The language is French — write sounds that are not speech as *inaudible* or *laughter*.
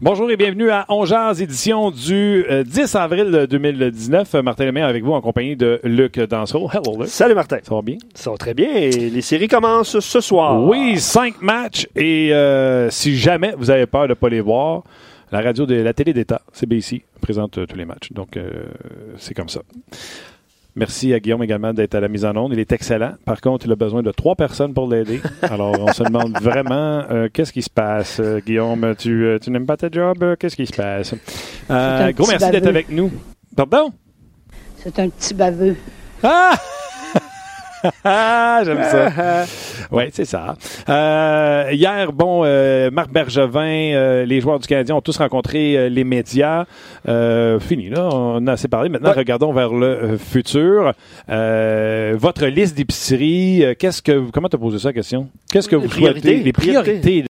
Bonjour et bienvenue à Ongears, édition du 10 euh, avril 2019. Martin Lemay avec vous en compagnie de Luc Danseau. Hello, Luc. Salut, Martin. Ça va bien? Ça va très bien. Et les séries commencent ce soir. Oui, cinq matchs. Et euh, si jamais vous avez peur de ne pas les voir, la radio de la télé d'État, CBC, présente euh, tous les matchs. Donc, c'est comme ça. Merci à Guillaume également d'être à la mise en onde. Il est excellent. Par contre, il a besoin de trois personnes pour l'aider. Alors, on se demande *laughs* vraiment euh, qu'est-ce qui se passe. Euh, Guillaume, tu, euh, tu n'aimes pas ta job? Qu'est-ce qui se passe? gros merci d'être avec nous. Pardon? C'est un petit baveux. Ah! *laughs* Ah, j'aime ça. *laughs* oui, c'est ça. Euh, hier, bon, euh, Marc Bergevin, euh, les joueurs du Canadien ont tous rencontré les médias. fini, là. On a assez parlé. Maintenant, regardons vers le futur. votre liste d'épicerie, qu'est-ce que, comment tu as posé ça la question? Qu'est-ce que vous souhaitez? Les priorités